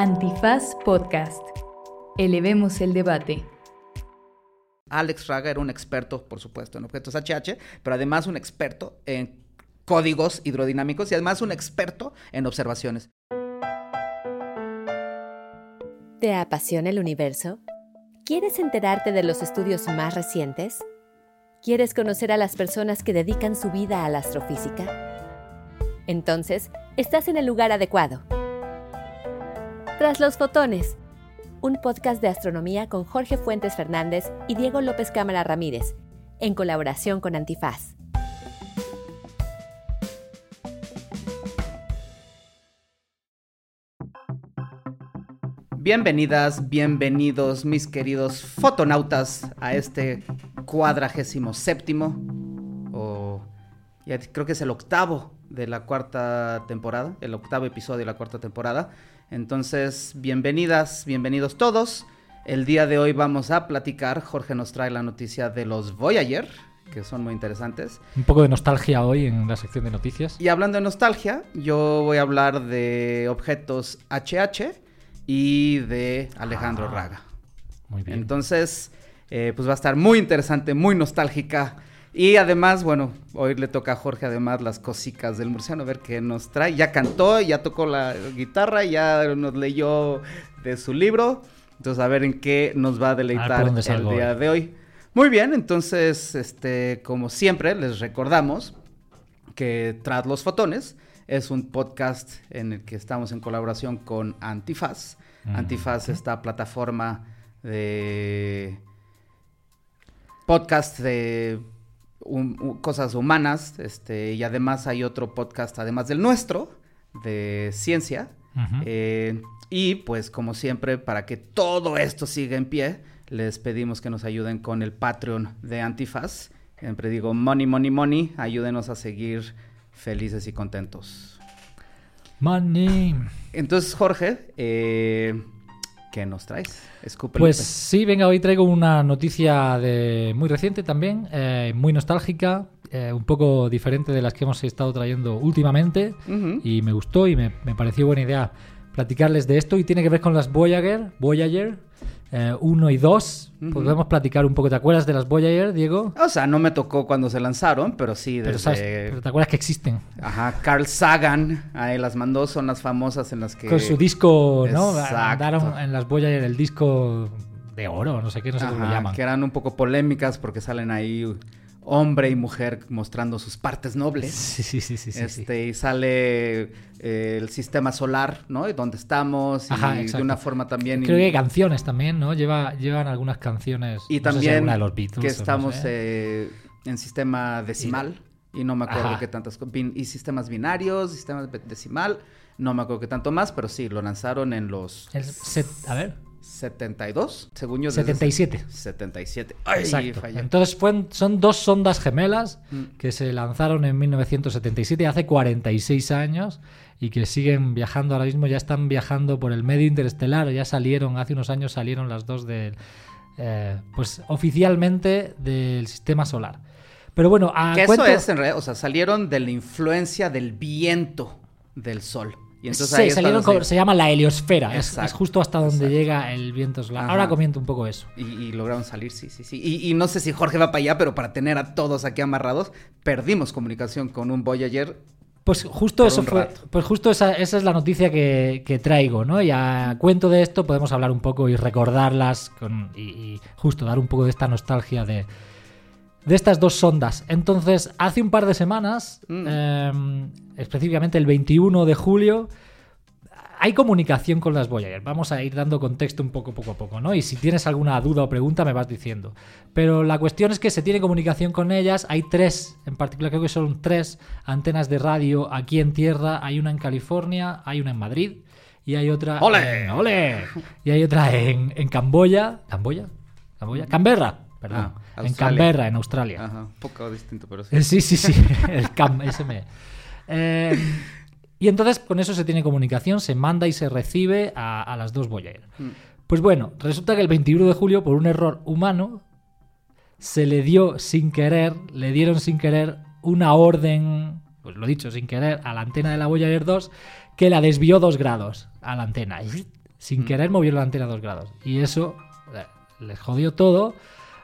Antifaz Podcast. Elevemos el debate. Alex Raga era un experto, por supuesto, en objetos HH, pero además un experto en códigos hidrodinámicos y además un experto en observaciones. ¿Te apasiona el universo? ¿Quieres enterarte de los estudios más recientes? ¿Quieres conocer a las personas que dedican su vida a la astrofísica? Entonces, estás en el lugar adecuado. Tras los fotones, un podcast de astronomía con Jorge Fuentes Fernández y Diego López Cámara Ramírez, en colaboración con Antifaz. Bienvenidas, bienvenidos mis queridos fotonautas a este cuadragésimo séptimo, o ya creo que es el octavo de la cuarta temporada, el octavo episodio de la cuarta temporada. Entonces, bienvenidas, bienvenidos todos. El día de hoy vamos a platicar, Jorge nos trae la noticia de los Voyager, que son muy interesantes. Un poco de nostalgia hoy en la sección de noticias. Y hablando de nostalgia, yo voy a hablar de objetos HH y de Alejandro Ah, Raga. Muy bien. Entonces, eh, pues va a estar muy interesante, muy nostálgica. Y además, bueno, hoy le toca a Jorge además las cosicas del murciano, a ver qué nos trae. Ya cantó, ya tocó la guitarra, ya nos leyó de su libro. Entonces, a ver en qué nos va a A deleitar ver dónde el día hoy. de hoy. Muy bien, entonces, este, como siempre, les recordamos que Tras los Fotones es un podcast en el que estamos en colaboración con Antifaz. Mm, Antifaz, esta plataforma de podcast de cosas humanas, este, y además hay otro podcast, además del nuestro, de ciencia. Eh, y pues como siempre, para que todo esto siga en pie, les pedimos que nos ayuden con el Patreon de Antifaz. Siempre digo, money, money, money, ayúdenos a seguir felices y contentos. Money. Entonces, Jorge, eh, ¿qué nos traes? Pues sí, venga, hoy traigo una noticia de muy reciente también, eh, muy nostálgica, eh, un poco diferente de las que hemos estado trayendo últimamente y me gustó y me, me pareció buena idea platicarles de esto y tiene que ver con las Voyager, Voyager 1 y 2. Ujú. Podemos platicar un poco. ¿Te acuerdas de las Voyager, Diego? O sea, no me tocó cuando se lanzaron, pero sí Pero, desde... sabes, pero te acuerdas que existen. Ajá, Carl Sagan, ahí las mandó, son las famosas en las que... Con su disco, ¿no? Mandaron en las Voyager el disco de oro, no sé qué, no sé cómo lo llaman. que eran un poco polémicas porque salen ahí hombre y mujer mostrando sus partes nobles. Sí, sí, sí, sí, este, y sale eh, el sistema solar, ¿no? Y dónde estamos, y Ajá, de una forma también... Creo que hay canciones también, ¿no? Lleva, llevan algunas canciones. Y no sé si también alguna de los Beatles que no estamos sé. eh, en sistema decimal. Y no me acuerdo Ajá. qué tantas... Y sistemas binarios, sistemas decimal. No me acuerdo qué tanto más, pero sí, lo lanzaron en los El set- a ver, 72, según yo. desde 77. 77. Ay, Exacto. fallé. Entonces fue- son dos sondas gemelas Mm. que se lanzaron en 1977, hace 46 años, y que siguen viajando ahora mismo, ya están viajando por el medio interestelar, ya salieron, hace unos años salieron las dos del, eh, pues oficialmente del sistema solar. Pero bueno, a Que cuento- eso es en realidad, o sea, salieron de la influencia del viento del sol. Y entonces Sí, ahí salieron con- se- llama la heliosfera, es, Exacto, es justo hasta donde exacto. llega el viento solar. Ajá. Ahora comento un poco eso. Y, y lograron salir, sí, sí, sí. Y, y no sé si Jorge va para allá, pero para tener a todos aquí amarrados, perdimos comunicación con un Voyager. Pues justo eso fue, pues justo esa, esa es la noticia que, que traigo, ¿no? Y a cuento de esto podemos hablar un poco y recordarlas con, y, y justo dar un poco de esta nostalgia de, de estas dos sondas. Entonces, hace un par de semanas, Mm. eh, específicamente el 21 de julio, hay comunicación con las Voyager. Vamos a ir dando contexto un poco, poco a poco, ¿no? Y si tienes alguna duda o pregunta, me vas diciendo. Pero la cuestión es que se tiene comunicación con ellas. Hay tres, en particular creo que son tres antenas de radio aquí en tierra. Hay una en California, hay una en Madrid y hay otra. ¡Ole! en- ¡Ole! Y hay otra en, en Camboya. ¿Camboya? ¿Camboya? Canberra, perdón. Ah, en. Canberra, en Australia. Ajá, un poco distinto, pero sí. Eh, Sí, sí, sí. El CAM, ese me- Eh, y entonces con eso se tiene comunicación, se manda y se recibe a, a las dos Voyager. Mm. Pues bueno, resulta que el 21 de julio, por un error humano, se le dio sin querer, le dieron sin querer una orden, pues lo dicho, sin querer, a la antena de la Voyager 2, que la desvió dos grados a la antena. Y sin querer movió la antena dos grados. Y eso eh, les jodió todo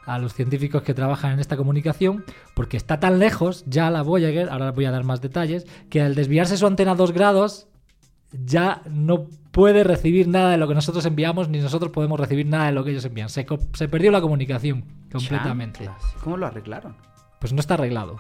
a los científicos que trabajan en esta comunicación, porque está tan lejos ya la Voyager, ahora voy a dar más detalles, que al desviarse su antena a dos grados ya no puede recibir nada de lo que nosotros enviamos, ni nosotros podemos recibir nada de lo que ellos envían. Se, se perdió la comunicación completamente. Chanclas. ¿Cómo lo arreglaron? Pues no está arreglado.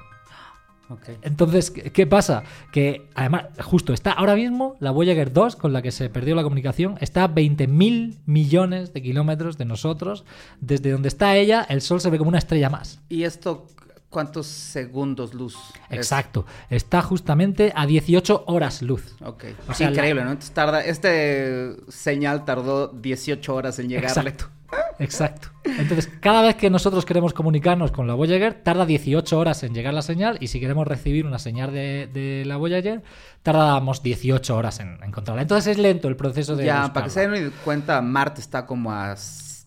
Entonces, ¿qué pasa? Que además, justo está ahora mismo la Voyager 2, con la que se perdió la comunicación, está a 20.000 millones de kilómetros de nosotros. Desde donde está ella, el Sol se ve como una estrella más. ¿Y esto cuántos segundos luz? es? Exacto. Está justamente a 18 horas luz. Ok. O sea, increíble, ¿no? Entonces tarda, este señal tardó 18 horas en llegarle. Exacto. Exacto. Entonces, cada vez que nosotros queremos comunicarnos con la Voyager, tarda 18 horas en llegar la señal y si queremos recibir una señal de, de la Voyager, tardamos 18 horas en encontrarla. Entonces es lento el proceso de... Ya, para que se den cuenta, Marte está como a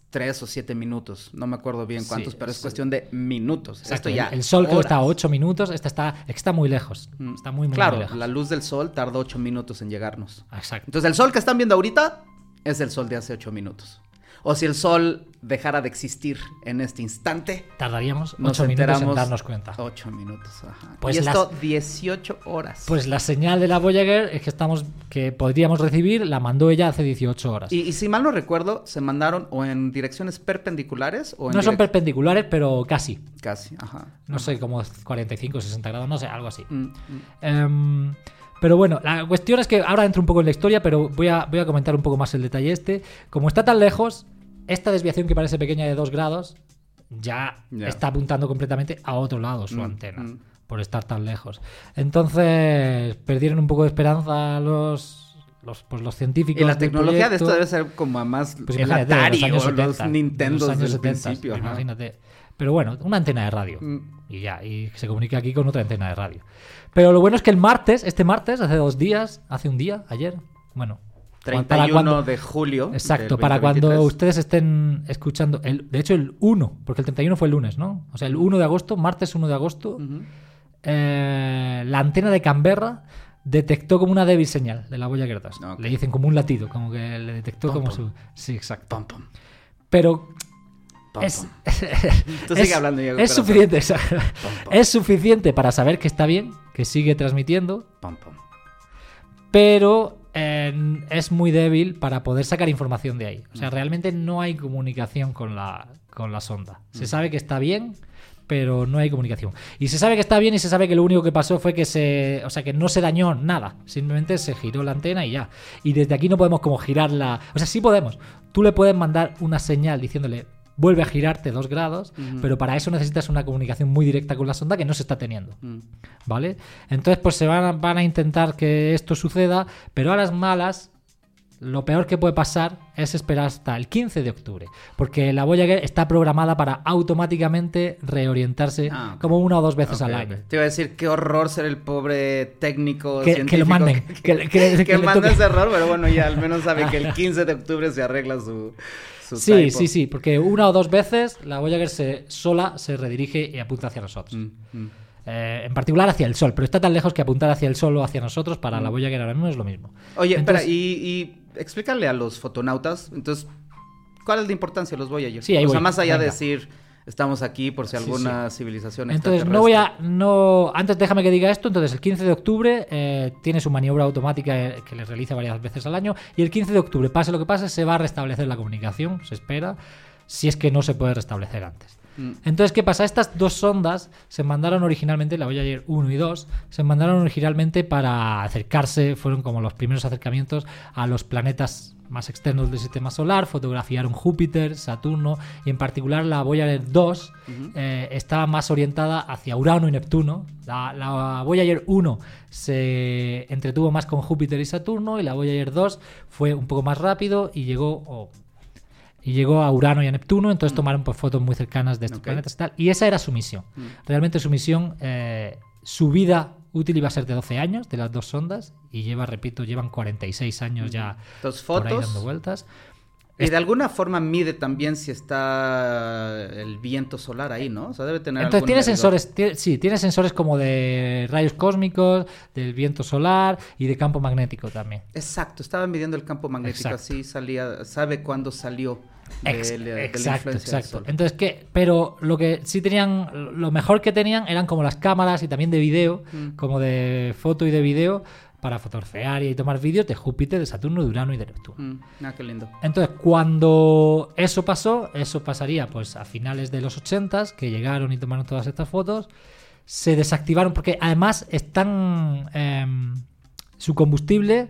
3 o 7 minutos. No me acuerdo bien cuántos, Sí, pero es sí. cuestión de minutos. Exacto, Esto ya. el, Sol creo está a 8 minutos, esta está, está muy lejos. Mm. Está muy, muy, Claro, muy lejos. la luz del Sol tardó 8 minutos en llegarnos. Exacto. Entonces, el Sol que están viendo ahorita es el Sol de hace 8 minutos. O si el Sol dejara de existir en este instante, Tardaríamos nos 8 minutos en darnos cuenta. 8 minutos, ajá. Pues y esto las- 18 horas. Pues la señal de la Voyager es que estamos que podríamos recibir, la mandó ella hace 18 horas. y, y si mal no recuerdo, se mandaron o en direcciones perpendiculares o en no son perpendiculares, pero casi. Casi, ajá. No sé, como 45 o 60 grados, no sé, algo así. Mm, mm. Em, pero bueno, la cuestión es que ahora entro un poco en la historia, pero voy a, voy a comentar un poco más el detalle este. Como está tan lejos, esta desviación que parece pequeña de 2 grados ya, está apuntando completamente a otro lado su Mm, antena, mm. por estar tan lejos. Entonces, perdieron un poco de esperanza los, los, pues, los científicos. Y la tecnología de esto debe ser como a más Pues el Atari los años o 70, los de Nintendos los años del 70, principio. imagínate. Pero bueno, una antena de radio. Mm. Y ya, y se comunica aquí con otra antena de radio. Pero lo bueno es que el martes, este martes, hace dos días, hace un día, ayer, bueno. Para 31 cuando- de julio. Exacto, para cuando 2023. ustedes estén escuchando, el, de hecho el 1, porque el 31 fue el lunes, ¿no? O sea, el 1 de agosto, martes 1 de agosto, eh, la antena de Canberra detectó como una débil señal de la Voyager 2. Ok. Le dicen como un latido, como que le detectó Pom, como pom. su... Sí, exacto. Pom, Pero es. Tú sigue hablando, Diego, es suficiente, pom. es suficiente para saber que está bien, que sigue transmitiendo, pero eh, es muy débil para poder sacar información de ahí. O Mm. sea, realmente no hay comunicación con la, con la sonda. Se Mm. sabe que está bien, pero no hay comunicación. Y se sabe que está bien y se sabe que lo único que pasó fue que se, o sea, que no se dañó nada. Simplemente se giró la antena y ya. Y desde aquí no podemos como girarla. O sea, sí podemos. Tú le puedes mandar una señal diciéndole vuelve a girarte dos grados, pero para eso necesitas una comunicación muy directa con la sonda que no se está teniendo. Mm. ¿Vale? Entonces, pues se van a, van a intentar que esto suceda, pero a las malas, lo peor que puede pasar es esperar hasta el 15 de octubre, porque la Voyager está programada para automáticamente reorientarse Ah, como una o dos veces al año. Te iba a decir qué horror ser el pobre técnico Que- que científico lo manden, que que que que ese error, pero bueno, ya al menos sabe que el 15 de octubre se arregla su Sí, sí, sí, porque una o dos veces la Voyager se, sola se redirige y apunta hacia nosotros. Mm, mm. Eh, en particular hacia el Sol, pero está tan lejos que apuntar hacia el Sol o hacia nosotros para la Voyager ahora mismo es lo mismo. Oye, Entonces- espera, y, y explícale a los fotonautas, entonces, ¿cuál es la importancia de los Voyager? Sí, o sea, voy, más allá de decir, estamos aquí por si Sí, alguna civilización Entonces, no voy a. No, antes déjame que diga esto. Entonces, el 15 de octubre eh, tiene su maniobra automática eh, que le realiza varias veces al año. Y el 15 de octubre, pase lo que pase, se va a restablecer la comunicación, se espera, si es que no se puede restablecer antes. Mm. Entonces, ¿qué pasa? Estas dos sondas se mandaron originalmente, la Voyager 1 y 2, se mandaron originalmente para acercarse, fueron como los primeros acercamientos a los planetas más externos del sistema solar, fotografiaron Júpiter, Saturno y en particular la Voyager 2 eh, estaba más orientada hacia Urano y Neptuno. La, la Voyager 1 se entretuvo más con Júpiter y Saturno y la Voyager 2 fue un poco más rápido y llegó... y llegó a Urano y a Neptuno, entonces tomaron pues, fotos muy cercanas de estos planetas y tal. Y esa era su misión. Realmente su misión, eh, su vida útil iba a ser de 12 años de las dos sondas y lleva, repito, llevan 46 años ya Entonces, por ahí fotos. dando vueltas. Y de alguna forma mide también si está el viento solar ahí, ¿no? O sea, debe tener Entonces tiene medidor. sensores, sí, tiene sensores como de rayos cósmicos, del viento solar y de campo magnético también. Exacto, estaba midiendo el campo magnético, Exacto. así salía, sabe cuándo salió de, Ex- de la exacto, exacto. Entonces, ¿qué? Pero lo que sí tenían, lo mejor que tenían eran como las cámaras y también de video, Mm. como de foto y de video, para fotografiar y tomar vídeos de Júpiter, de Saturno, de Urano y de Neptuno. Mm, ah, qué lindo. Entonces, cuando eso pasó, eso pasaría pues a finales de los 80 que llegaron y tomaron todas estas fotos, se desactivaron porque además están em, su combustible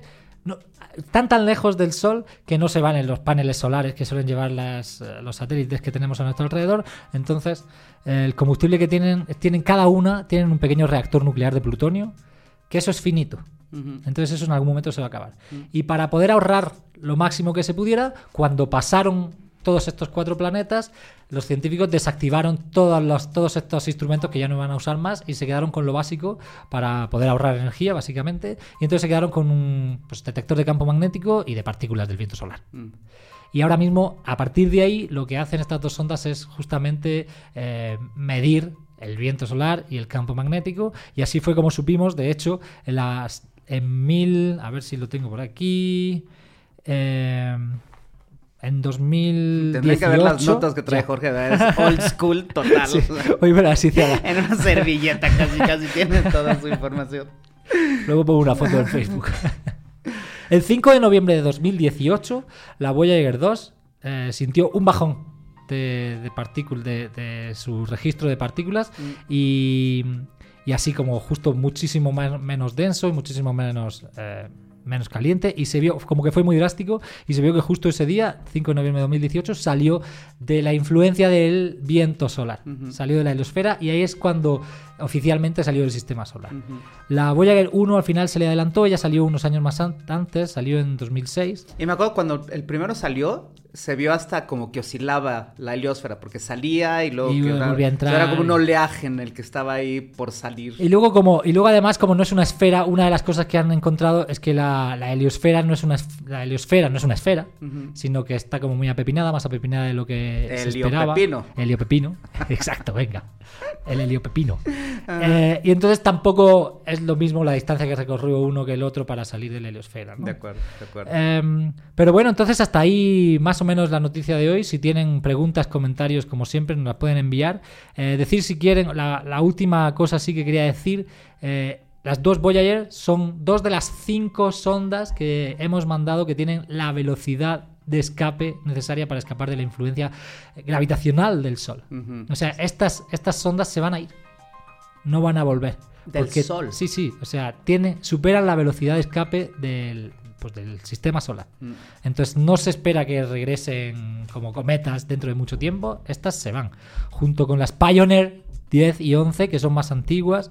están tan lejos del sol que no se van en los paneles solares que suelen llevar las, eh, los satélites que tenemos a nuestro alrededor. Entonces, el combustible que tienen, tienen cada una, tienen un pequeño reactor nuclear de plutonio, que eso es finito. Entonces eso en algún momento se va a acabar. Y para poder ahorrar lo máximo que se pudiera, cuando pasaron todos estos cuatro planetas, los científicos desactivaron todos, los, todos estos instrumentos que ya no iban a usar más y se quedaron con lo básico para poder ahorrar energía, básicamente. Y entonces se quedaron con un pues, detector de campo magnético y de partículas del viento solar. Mm. Y ahora mismo, a partir de ahí, lo que hacen estas dos sondas es justamente eh, medir el viento solar y el campo magnético. Y así fue como supimos, de hecho, en las en mil, a ver si lo tengo por aquí, eh, en 2018. Tendré que ver las notas que trae Ya. Jorge, ¿verdad? es old school total. Sí, Hoy me las hice a la- en una servilleta casi, casi tiene toda su información. Luego pongo una foto en Facebook. El 5 de noviembre de 2018, la Voyager 2 eh, sintió un bajón de, de partículas, de, de su registro de partículas y, y así como justo muchísimo más- menos denso y muchísimo menos, eh, menos caliente y se vio como que fue muy drástico y se vio que justo ese día, 5 de noviembre de 2018, salió de la influencia del viento solar, salió de la heliosfera y ahí es cuando oficialmente salió del sistema solar. La Voyager 1 al final se le adelantó, ella salió unos años más an- antes, salió en 2006. Y me acuerdo cuando el primero salió, se vio hasta como que oscilaba la heliosfera, porque salía y luego Y que volvía a entrar. era como un oleaje en el que estaba ahí por salir. Y luego, como, y luego además, como no es una esfera, una de las cosas que han encontrado es que la, la heliosfera no es una la heliosfera no es una esfera, sino que está como muy apepinada, más apepinada de lo que se esperaba. Heliopepino. Exacto, venga. El heliopepino. Eh, y entonces tampoco es lo mismo la distancia que recorrió uno que el otro para salir de la heliosfera. ¿no? De acuerdo, de acuerdo. Em, pero bueno, entonces hasta ahí más o menos la noticia de hoy. Si tienen preguntas, comentarios, como siempre, nos las pueden enviar. Eh, decir si quieren, la, la última cosa sí que quería decir. eh, las dos Voyager son dos de las cinco sondas que hemos mandado que tienen la velocidad de escape necesaria para escapar de la influencia gravitacional del Sol. O sea, estas, estas sondas se van a ir. No van a volver. Del Porque- Sol. Sí, sí. O sea, tiene, superan la velocidad de escape del, pues, del sistema solar. Mm. Entonces no se espera que regresen como cometas dentro de mucho tiempo. Estas se van. Junto con las Pioneer 10 y 11, que son más antiguas.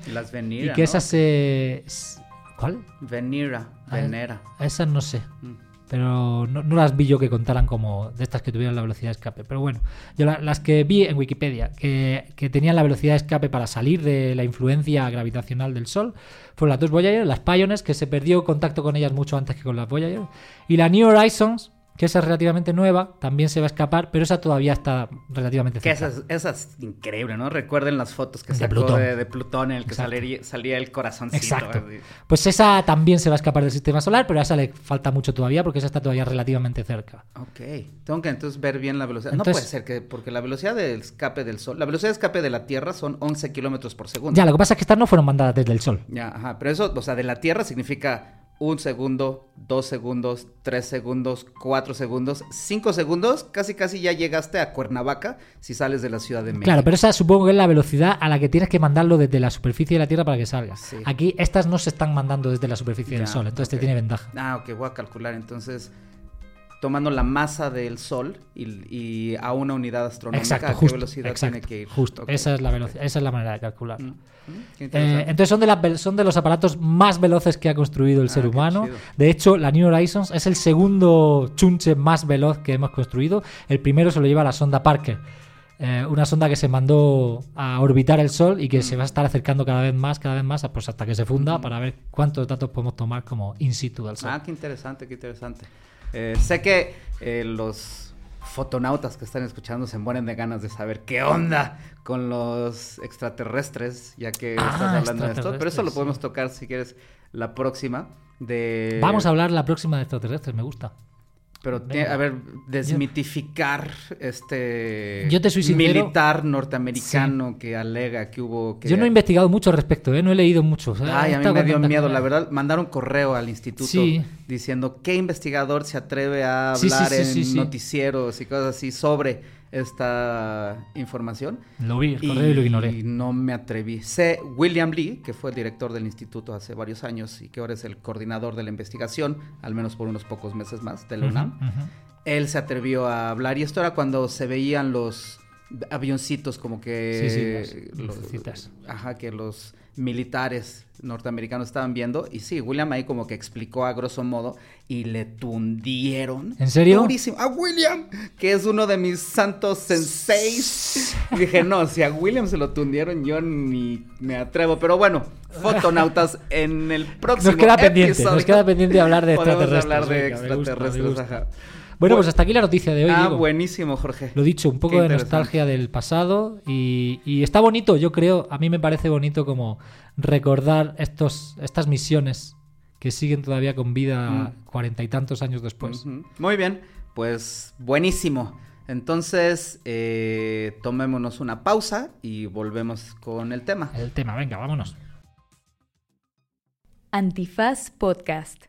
Y que ¿no? esas se... s- ¿Cuál? Venira, Ah, Venera. Esas no sé. Mm. Pero no, las vi yo que contaran como de estas que tuvieran la velocidad de escape. Pero bueno, yo la- las que vi en Wikipedia que, que tenían la velocidad de escape para salir de la influencia gravitacional del Sol fueron las dos Voyager, las Pioneers, que se perdió contacto con ellas mucho antes que con las Voyager, y la New Horizons, que esa es relativamente nueva, también se va a escapar, pero esa todavía está relativamente Que cerca. esa, es- esa es increíble, ¿no? Recuerden las fotos que De sacó Plutón. de, de Plutón en el que salía, salía el corazoncito. Exacto. así. Pues esa también se va a escapar del sistema solar, pero a esa le falta mucho todavía porque esa está todavía relativamente cerca. Ok, tengo que entonces ver bien la velocidad. Entonces- no puede ser que, porque la velocidad del escape del Sol, la velocidad de escape de la Tierra son 11 kilómetros por segundo. Ya, lo que pasa es que estas no fueron mandadas desde el Sol. Ya, ajá, pero eso, o sea, de la Tierra significa un segundo, dos segundos, tres segundos, cuatro segundos, cinco segundos, casi casi ya llegaste a Cuernavaca si sales de la Ciudad de México. Claro, pero esa supongo que es la velocidad a la que tienes que mandarlo desde la superficie de la Tierra para que salga. Sí. Aquí estas no se están mandando desde la superficie del Sol, entonces te tiene ventaja. Ah, ok, voy a calcular entonces tomando la masa del Sol y, y a una unidad astronómica, Exacto, ¿a qué justo. velocidad exacto, tiene que ir? justo. Esa es la velocidad, esa es la manera de calcularlo. Mm, Eh, entonces son de, las ve- son de los aparatos más veloces que ha construido el Ah, ser humano. chido. De hecho, la New Horizons es el segundo chunche más veloz que hemos construido. El primero se lo lleva la sonda Parker. eh, una sonda que se mandó a orbitar el Sol y que se va a estar acercando cada vez más, cada vez más, pues hasta que se funda para ver cuántos datos podemos tomar como in situ del Sol. Ah, qué interesante, qué interesante. Eh, sé que los fotonautas que están escuchando se mueren de ganas de saber qué onda con los extraterrestres, ya que Ah, estás hablando de esto. Pero eso lo podemos tocar si quieres la próxima. De... Vamos a hablar la próxima de extraterrestres, me gusta. Pero, tiene- a ver, desmitificar este Yo te soy sincero. militar norteamericano que alega que hubo... Que... Yo no he investigado mucho al respecto, ¿eh? no he leído mucho. o sea, Ay, a mí me dio miedo, la verdad. Mandaron correo al instituto Sí. diciendo qué investigador se atreve a hablar sí, en noticieros y cosas así sobre esta información. Lo vi, correo y lo ignoré. no me atreví. Sé William Lee, que fue el director del instituto hace varios años y que ahora es el coordinador de la investigación, al menos por unos pocos meses más, de la UNAM. Él se atrevió a hablar y esto era cuando se veían los avioncitos como que Sí, sí, los- ajá que los militares norteamericanos estaban viendo y sí William ahí como que explicó a grosso modo y le tundieron ¿En serio? durísimo a William que es uno de mis santos senseis dije no si a William se lo tundieron yo ni me atrevo pero bueno fotonautas en el próximo Nos queda pendiente, episodio nos queda pendiente hablar de extraterrestres. hablar de Venga, extraterrestres gusta. ajá. Bueno, pues hasta aquí la noticia de hoy. Ah, Diego. buenísimo, Jorge. Lo dicho, un poco Qué de nostalgia del pasado y, y está bonito, yo creo, a mí me parece bonito como recordar estos, estas misiones que siguen todavía con vida Mm. cuarenta y tantos años después. Muy bien, pues buenísimo. Entonces, eh, tomémonos una pausa y volvemos con el tema. El tema, venga, vámonos. Antifaz Podcast.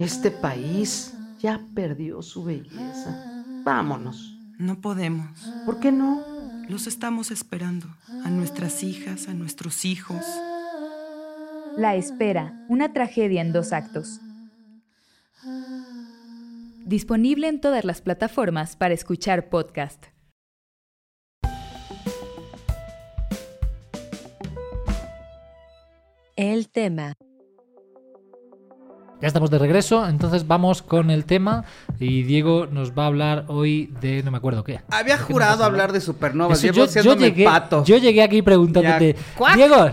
Este país ya perdió su belleza. Vámonos. No podemos. ¿Por qué no? Los estamos esperando. A nuestras hijas, a nuestros hijos. La espera, una tragedia en dos actos. Disponible en todas las plataformas para escuchar podcast. El tema. Ya estamos de regreso, entonces vamos con el tema y Diego nos va a hablar hoy de no me acuerdo qué. Había ¿De qué nos jurado hablar de supernovas. Yo, llegué, pato. yo llegué aquí preguntándote, Ya. Diego,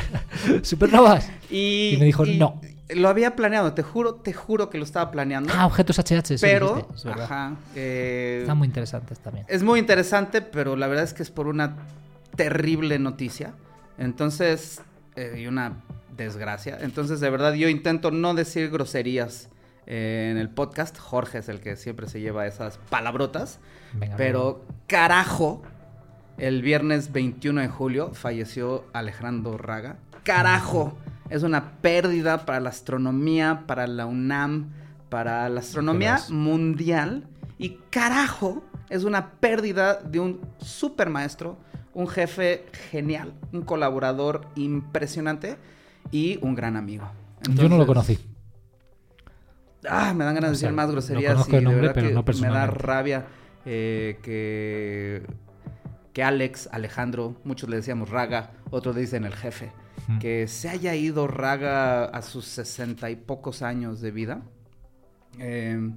supernovas. y, y me dijo, y no. Lo había planeado, te juro, te juro que lo estaba planeando. Ah, objetos HH, pero, dijiste, es ajá, eh, Están muy interesantes también. Es muy interesante, pero la verdad es que es por una terrible noticia. Entonces, eh, y una desgracia. Entonces, de verdad, yo intento no decir groserías eh, en el podcast. Jorge es el que siempre se lleva esas palabrotas. Venga, Pero, carajo, el viernes 21 de julio falleció Alejandro Raga. Carajo, es una pérdida para la astronomía, para la UNAM, para la astronomía mundial. Y carajo, es una pérdida de un super maestro, un jefe genial, un colaborador impresionante y un gran amigo. Yo no lo conocí. Ah, me dan ganas de decir más groserías conozco y de nombre, verdad pero que no me da rabia eh, que, que Alex, Alejandro, muchos le decíamos Raga, otros le dicen el jefe, Mm. que se haya ido Raga a sus sesenta y pocos años de vida. Eh,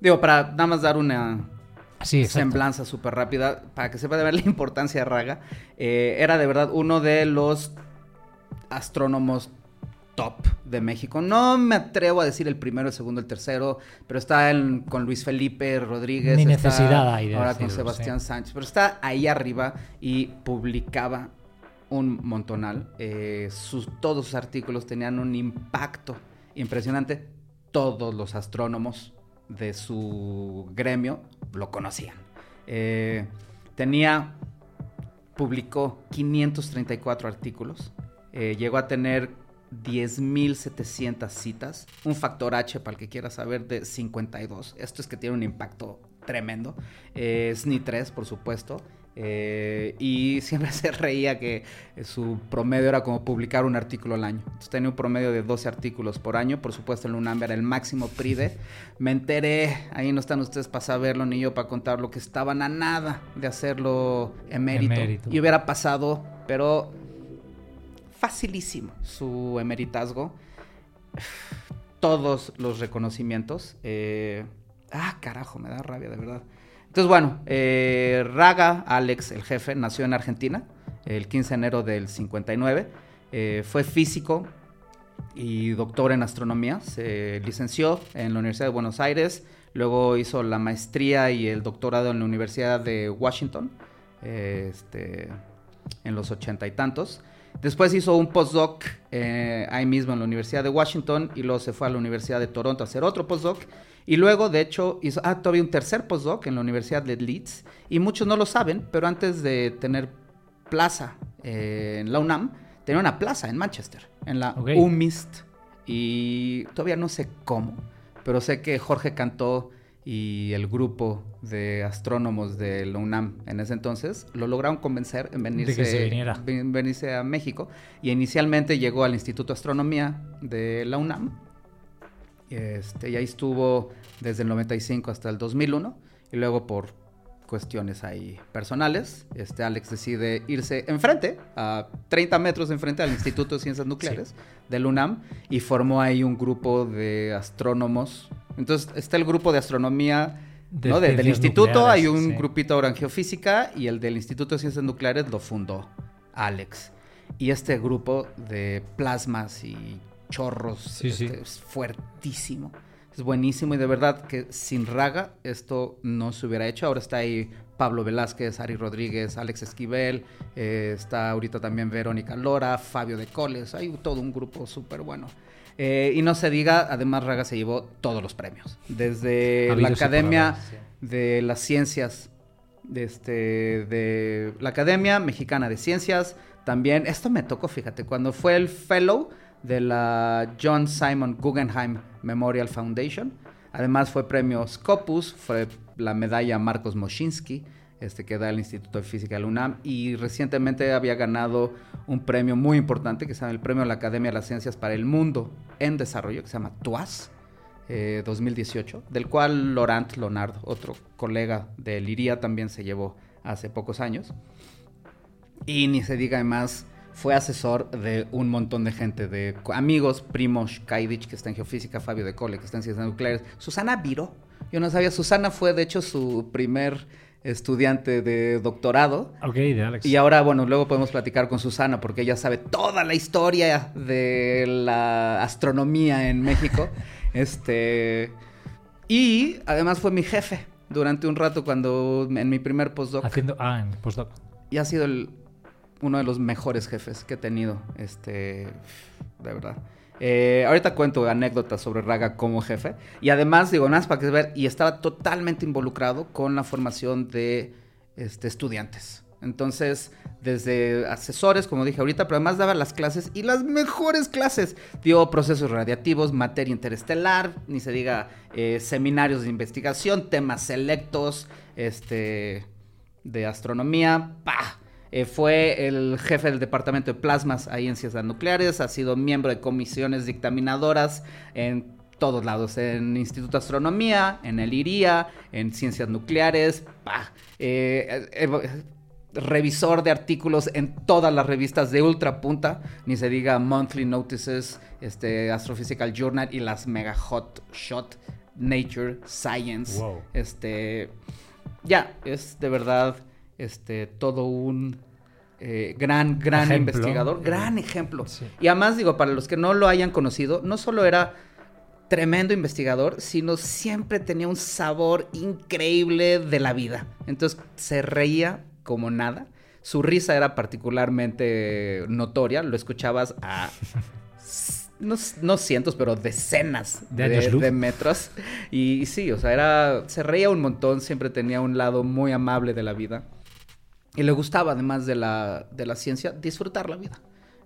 digo, para nada más dar una Sí, semblanza súper rápida, para que sepa de ver la importancia de Raga, eh, era de verdad uno de los astrónomos top de México. No me atrevo a decir el primero, el segundo, el tercero, pero está en- con Luis Felipe Rodríguez. Ni está necesidad hay de Ahora con Sebastián Sánchez, pero está ahí arriba y publicaba un montonal. Eh, sus, todos sus artículos tenían un impacto impresionante. Todos los astrónomos de su gremio lo conocían. Eh, tenía, publicó 534 artículos. Eh, llegó a tener 10.700 citas. Un factor H, para el que quiera saber, de 52. Esto es que tiene un impacto tremendo. Eh, SNI 3, por supuesto. Eh, y siempre se reía que su promedio era como publicar un artículo al año. Entonces tenía un promedio de 12 artículos por año. Por supuesto, el UNAM era el máximo PRIDE. Me enteré, ahí no están ustedes para saberlo ni yo para contar lo que estaban a nada de hacerlo emérito. Emérito. Y hubiera pasado, pero facilísimo su emeritazgo. Todos los reconocimientos. eh, ah, carajo, me da rabia, de verdad. Entonces, bueno, eh, Raga, Alex, el jefe, nació en Argentina el 15 de enero del 59. eh, fue físico, y doctor en astronomía. Se licenció en la Universidad de Buenos Aires, luego hizo la maestría y el doctorado en la Universidad de Washington, este, en los ochenta y tantos. Después hizo un postdoc eh, ahí mismo en la Universidad de Washington y luego se fue a la Universidad de Toronto a hacer otro postdoc. Y luego, de hecho, hizo ah, todavía un tercer postdoc en la Universidad de Leeds. Y muchos no lo saben, pero antes de tener plaza eh, en la UNAM, tenía una plaza en Manchester, en la Ok. UMIST. Y todavía no sé cómo, pero sé que Jorge Cantó y el grupo de astrónomos de la UNAM en ese entonces lo lograron convencer en venirse, que se viniera. ven- venirse a México. Y inicialmente llegó al Instituto de Astronomía de la UNAM. Este, y ahí estuvo desde el 95 hasta el 2001. Y luego por cuestiones ahí personales, este Alex decide irse enfrente, a 30 metros enfrente al Instituto de Ciencias Nucleares del UNAM y formó ahí un grupo de astrónomos. Entonces está el grupo de astronomía De ¿no? de- del instituto, hay un sí. grupito ahora en geofísica y el del Instituto de Ciencias Nucleares lo fundó Alex. Y este grupo de plasmas y chorros Sí, sí. este, es fuertísimo. Es buenísimo y de verdad que sin Raga esto no se hubiera hecho. Ahora está ahí Pablo Velázquez, Ari Rodríguez, Alex Esquivel, eh, está ahorita también Verónica Lora, Fabio de Coles, hay todo un grupo súper bueno. Eh, y no se diga, además Raga se llevó todos los premios, desde la Academia de las Ciencias, de, este, de la Academia Mexicana de Ciencias, también, esto me tocó, fíjate, cuando fue el fellow de la John Simon Guggenheim Memorial Foundation. Además fue premio Scopus, fue la medalla Marcos Moschinsky, este que da el Instituto de Física de la UNAM, y recientemente había ganado un premio muy importante que se llama el Premio de la Academia de las Ciencias para el Mundo en Desarrollo, que se llama TUAS, eh, 2018, del cual Laurent Leonard, otro colega de Liria, también se llevó hace pocos años. Y ni se diga más, fue asesor de un montón de gente, de amigos, primos, Kaidich, que está en geofísica, Fabio de Cole, que está en ciencias nucleares, Susana Viro. Yo no sabía, Susana fue de hecho su primer estudiante de doctorado. Ok, de Alex. Y ahora, bueno, luego podemos platicar con Susana porque ella sabe toda la historia de la astronomía en México. este. Y además fue mi jefe durante un rato cuando en mi primer postdoc. Haciendo. Ah, en postdoc. Y ha sido el- uno de los mejores jefes que he tenido. Este. De verdad. Eh, ahorita cuento anécdotas sobre Raga como jefe. Y además, digo, nada más para que ver, y estaba totalmente involucrado con la formación de este, estudiantes. Entonces, desde asesores, como dije ahorita, pero además daba las clases y las mejores clases. Dio procesos radiativos, materia interestelar, ni se diga eh, seminarios de investigación, temas selectos, este, de astronomía. ¡Pah! Eh, fue el jefe del departamento de plasmas ahí en ciencias nucleares, ha sido miembro de comisiones dictaminadoras en todos lados, en Instituto de Astronomía, en el IRIA, en ciencias nucleares. Eh, eh, eh, revisor de artículos en todas las revistas de ultra punta, ni se diga Monthly Notices, este, Astrophysical Journal y las mega hot shot, Nature, Science, Wow. este, ya, es de verdad, este, todo un eh, gran, gran Ejemplo. investigador, gran ejemplo. Sí. Y además, digo, para los que no lo hayan conocido, no solo era tremendo investigador, sino siempre tenía un sabor increíble de la vida. Entonces se reía como nada. Su risa era particularmente notoria, lo escuchabas a no, no cientos, pero decenas De de, metros. Y, sí, o sea, era se reía un montón, siempre tenía un lado muy amable de la vida. Y le gustaba, además de la, de la ciencia, disfrutar la vida.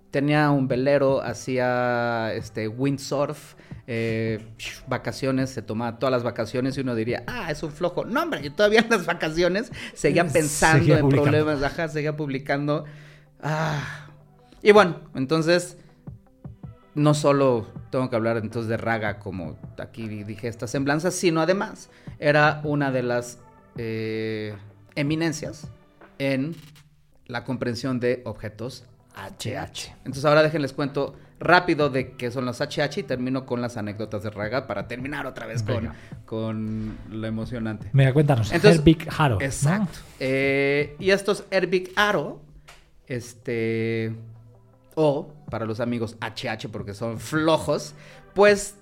Tenía un velero, hacía este windsurf, eh, vacaciones, se tomaba todas las vacaciones y uno diría, ah, es un flojo. No, hombre, yo todavía en las vacaciones seguía pensando seguía en problemas, ajá, seguía publicando. Ah. Y bueno, entonces, no solo tengo que hablar entonces de Raga, como aquí dije esta semblanza, sino además era una de las eh, eminencias en la comprensión de objetos HH. Entonces ahora déjenles cuento rápido de qué son los HH y termino con las anécdotas de Raga para terminar otra vez con, con lo emocionante. Venga, cuéntanos. Entonces- Herbig Haro. ¿no? Exacto. Eh, y estos Herbig Aro, este, o para los amigos HH porque son flojos, pues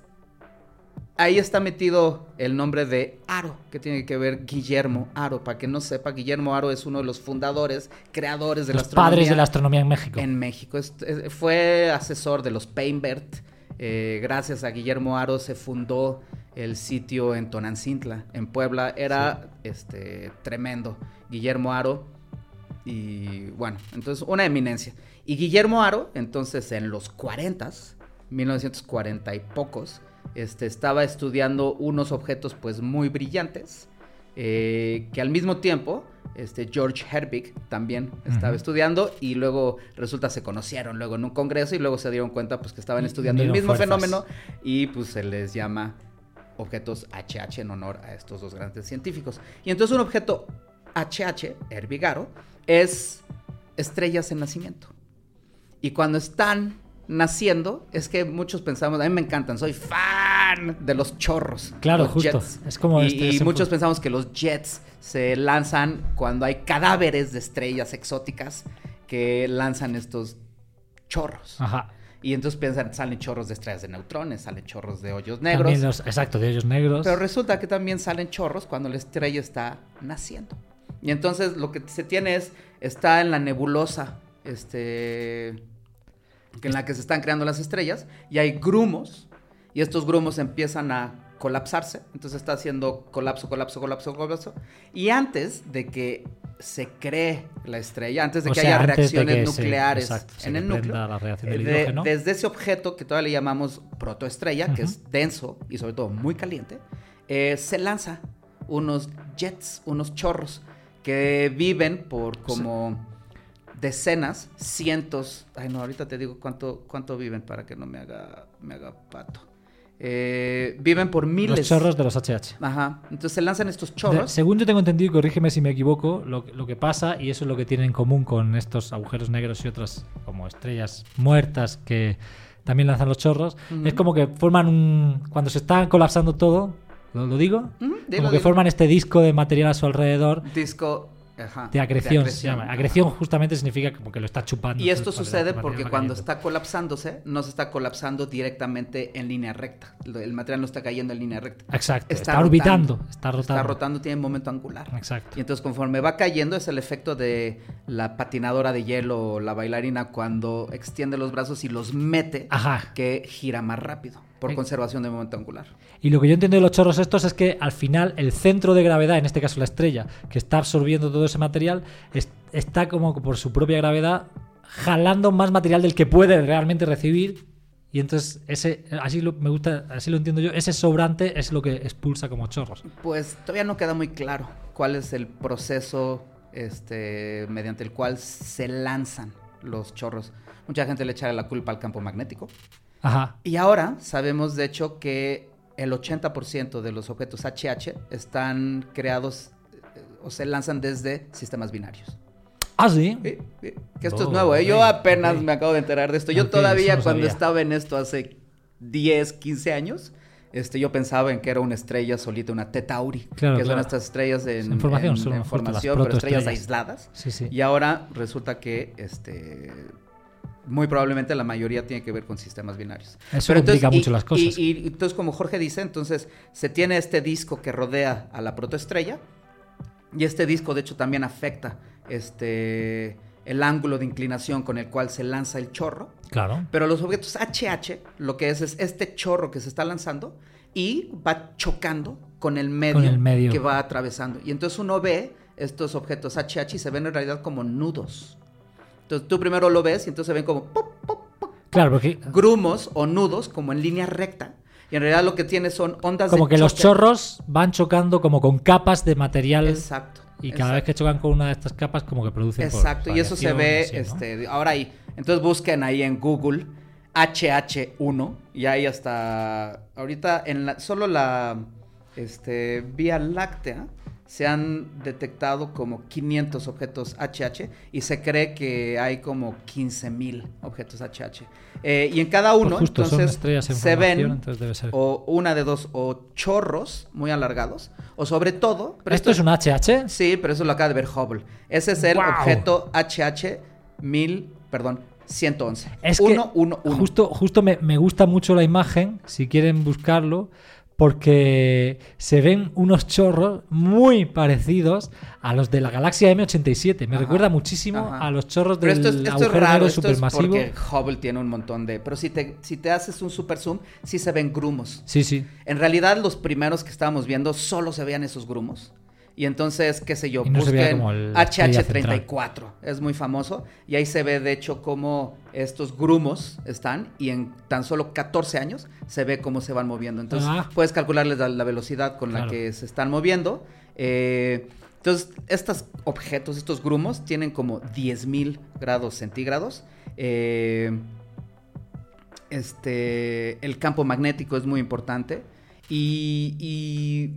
ahí está metido el nombre de Aro, que tiene que ver Guillermo Aro. Para que no sepa, Guillermo Aro es uno de los fundadores, creadores de la Los astronomía padres de la astronomía en México. en México. Es- es- fue asesor de los Painbert. Eh, gracias a Guillermo Aro se fundó el sitio en Tonancintla, en Puebla. Era este tremendo. Guillermo Aro. Y bueno, entonces una eminencia. Y Guillermo Aro, entonces en los 40, 1940 y pocos, este, estaba estudiando unos objetos pues muy brillantes. eh, que al mismo tiempo este, George Herbig también estaba estudiando y luego resulta se conocieron luego en un congreso y luego se dieron cuenta pues que estaban estudiando el mismo fuerzas. fenómeno y pues se les llama objetos HH en honor a estos dos grandes científicos. Y entonces un objeto HH, Herbigaro, es estrellas en nacimiento. Y cuando están naciendo, es que muchos pensamos, a mí me encantan, soy fan de los chorros. Claro, los justo. jets. Es como y, este- y muchos pensamos que los jets se lanzan cuando hay cadáveres de estrellas exóticas que lanzan estos chorros. Ajá. Y entonces piensan, salen chorros de estrellas de neutrones, salen chorros de hoyos negros. Los, exacto, de ellos negros. Pero resulta que también salen chorros cuando la estrella está naciendo. Y entonces lo que se tiene es, está en la nebulosa, este, que en la que se están creando las estrellas, y hay grumos, y estos grumos empiezan a colapsarse, entonces está haciendo colapso, colapso, colapso, colapso, y antes de que se cree la estrella, antes de O que sea, haya reacciones que se- nucleares exacto, en el núcleo, la del de- desde ese objeto que todavía le llamamos protoestrella, que es denso y sobre todo muy caliente, eh, se lanza unos jets, unos chorros que viven por como decenas, cientos, ay no, ahorita te digo cuánto, cuánto viven para que no me haga, me haga pato. Eh, viven por miles. Los chorros de los HH. Ajá, entonces se lanzan estos De- chorros. según yo tengo entendido, y corrígeme si me equivoco, lo, lo que pasa, y eso es lo que tienen en común con estos agujeros negros y otras como estrellas muertas que también lanzan los chorros, Ujú. es como que forman un... Cuando se está colapsando todo, ¿lo, lo digo? Dilo, como que dilo. forman este disco de material a su alrededor disco ajá, de acreción, se acreción. llama. Acreción justamente significa como que lo está chupando. Y esto sucede porque cuando está colapsándose, no se está colapsando directamente en línea recta. El material no está cayendo en línea recta. Exacto, está, orbitando, está rotando. Está rotando, tiene momento angular. Exacto. Y entonces conforme va cayendo es el efecto de la patinadora de hielo o la bailarina cuando extiende los brazos y los mete Ajá. que gira más rápido por conservación de momento angular. Y lo que yo entiendo de los chorros estos es que al final el centro de gravedad, en este caso la estrella, que está absorbiendo todo ese material, es- está como por su propia gravedad jalando más material del que puede realmente recibir. Y entonces ese, así lo, me gusta, así lo entiendo yo, ese sobrante es lo que expulsa como chorros. Pues todavía no queda muy claro cuál es el proceso este, mediante el cual se lanzan los chorros. Mucha gente le echa la culpa al campo magnético. Ajá. Y ahora sabemos de hecho que el 80% de los objetos HH están creados eh, o se lanzan desde sistemas binarios. Ah, sí. Que esto es Oh, nuevo, ¿eh? Yo apenas me acabo de enterar de esto. Yo todavía no cuando sabía. estaba en esto hace 10, 15 años, este, yo pensaba en que era una estrella solita, una Tetauri, Claro, que son estas estrellas en, En formación, en- en pero estrellas aisladas. Sí, sí. Y ahora resulta que este muy probablemente la mayoría tiene que ver con sistemas binarios. Eso complica mucho las cosas. Y, y entonces, como Jorge dice, entonces se tiene este disco que rodea a la protoestrella. Y este disco, de hecho, también afecta este el ángulo de inclinación con el cual se lanza el chorro. Claro. Pero los objetos HH, lo que es es este chorro que se está lanzando y va chocando con el medio, Con el medio. que va atravesando. Y entonces uno ve estos objetos HH y se ven en realidad como nudos. Entonces tú primero lo ves y entonces se ven como pop, pop, pop, Claro, porque grumos o nudos como en línea recta. Y en realidad lo que tiene son ondas como de que los chorros van chocando como con capas de material Exacto. y cada vez que chocan con una de estas capas como que producen por Exacto, y eso se ve, radiación, así, ¿no? este, ahora ahí. Entonces busquen ahí en Google HH1 y ahí hasta ahorita en la, solo la este, Vía Láctea se han detectado como 500 objetos HH y se cree que hay como 15.000 objetos HH. Eh, y en cada Pues uno, entonces, estrellas en se ven entonces debe ser. o una de dos, o chorros muy alargados, o sobre todo... pero ¿Esto es un HH? Sí, pero eso lo acaba de ver Hubble. Ese es el objeto HH 1000, perdón, 111. Es 1, que 1, 1. justo, justo me, me gusta mucho la imagen, si quieren buscarlo, porque se ven unos chorros muy parecidos a los de la galaxia M87. Me Ajá, recuerda muchísimo ajá. a los chorros Pero del esto es, esto es agujero raro, negro esto es supermasivo. porque Hubble tiene un montón de... Pero si te, si te haces un super zoom, sí se ven grumos. Sí, sí. En realidad, los primeros que estábamos viendo solo se veían esos grumos. Y entonces, qué sé yo, no busquen como el- la estrella HH34. Es muy famoso. Y ahí se ve, de hecho, cómo estos grumos están. Y en tan solo 14 años se ve cómo se van moviendo. Entonces, Ah. puedes calcularles la, la velocidad con la que se están moviendo. Eh, entonces, estos objetos, estos grumos, tienen como 10.000 grados centígrados. Eh, este, el campo magnético es muy importante. Y, y